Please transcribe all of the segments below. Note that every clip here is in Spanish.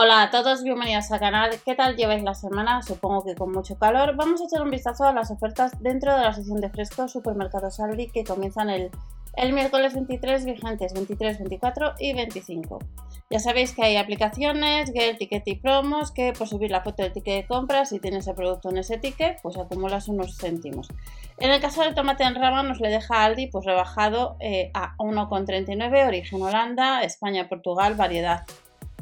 Hola a todos, bienvenidos al canal. ¿Qué tal lleváis la semana? Supongo que con mucho calor. Vamos a echar un vistazo a las ofertas dentro de la sección de frescos supermercados Aldi que comienzan el, el miércoles 23, vigentes 23, 24 y 25. Ya sabéis que hay aplicaciones, Get, Ticket y Promos, que por subir la foto del ticket de compra, si tienes el producto en ese ticket, pues acumulas unos céntimos. En el caso del tomate en rama nos le deja Aldi pues rebajado eh, a 1,39, origen Holanda, España, Portugal, variedad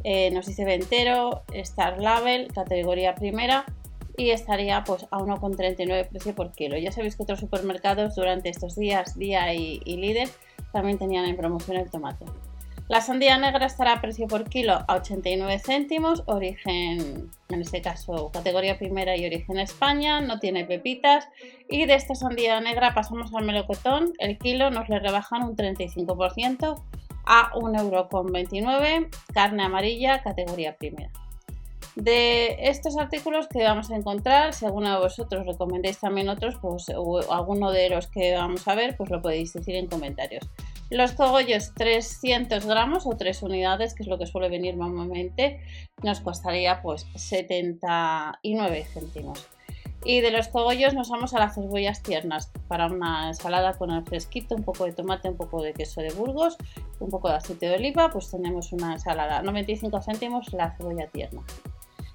eh, nos dice Ventero, Star Label, categoría primera y estaría pues a 1,39 precio por kilo. Ya sabéis que otros supermercados durante estos días, Día y, y Líder, también tenían en promoción el tomate. La sandía negra estará a precio por kilo a 89 céntimos, origen, en este caso categoría primera y origen España, no tiene pepitas. Y de esta sandía negra pasamos al melocotón, el kilo nos le rebajan un 35%, a 1,29€, carne amarilla, categoría primera. De estos artículos que vamos a encontrar, si alguno de vosotros recomendáis también otros, pues o alguno de los que vamos a ver, pues lo podéis decir en comentarios. Los cogollos 300 gramos o 3 unidades, que es lo que suele venir normalmente, nos costaría pues 79 céntimos. Y de los cogollos nos vamos a las cebollas tiernas para una ensalada con el fresquito, un poco de tomate, un poco de queso de Burgos, un poco de aceite de oliva, pues tenemos una ensalada. 95 céntimos la cebolla tierna.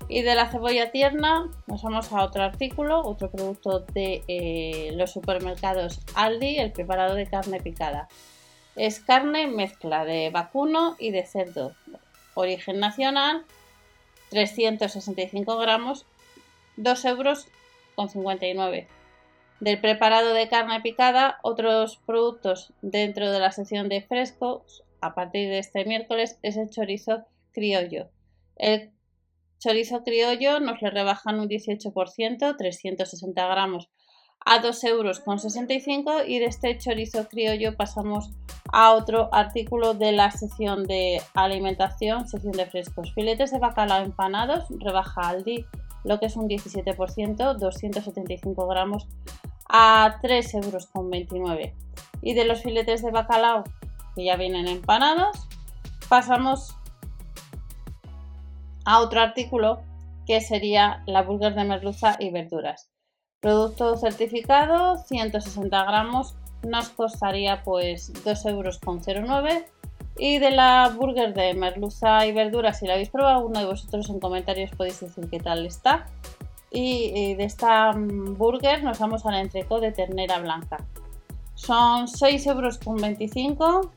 Y de la cebolla tierna nos vamos a otro artículo, otro producto de eh, los supermercados Aldi, el preparado de carne picada. Es carne mezcla de vacuno y de cerdo. Origen nacional, 365 gramos, 2 euros con 59. Del preparado de carne picada, otros productos dentro de la sección de frescos a partir de este miércoles es el chorizo criollo. El chorizo criollo nos le rebajan un 18%, 360 gramos a 2 euros con 65 y de este chorizo criollo pasamos a otro artículo de la sección de alimentación, sección de frescos. Filetes de bacalao empanados, rebaja Aldi lo que es un 17%, 275 gramos a 3,29 euros. Y de los filetes de bacalao que ya vienen empanados, pasamos a otro artículo que sería la burger de merluza y verduras. Producto certificado, 160 gramos, nos costaría pues 2,09 euros y de la burger de merluza y verduras, si la habéis probado, uno de vosotros en comentarios podéis decir qué tal está. Y, de esta mm, burger nos vamos al entreco de ternera blanca. Son 6,25 euros.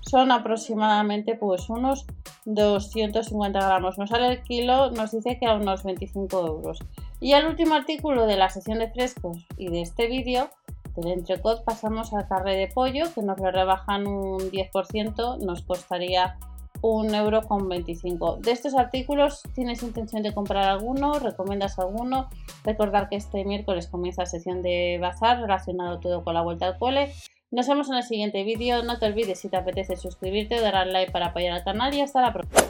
Son aproximadamente pues unos 250 gramos. Nos sale el kilo, nos dice que a unos 25 euros. Y el último artículo de la sección de frescos y de este vídeo del entrecot pasamos al carré de pollo, que nos lo rebajan un 10%, nos costaría un euro con 25. De estos artículos, ¿tienes intención de comprar alguno? ¿Recomiendas alguno? Recordar que este miércoles comienza la sesión de bazar relacionado todo con la vuelta al cole. Nos vemos en el siguiente vídeo. No te olvides si te apetece suscribirte, dar al like para apoyar al canal y hasta la próxima.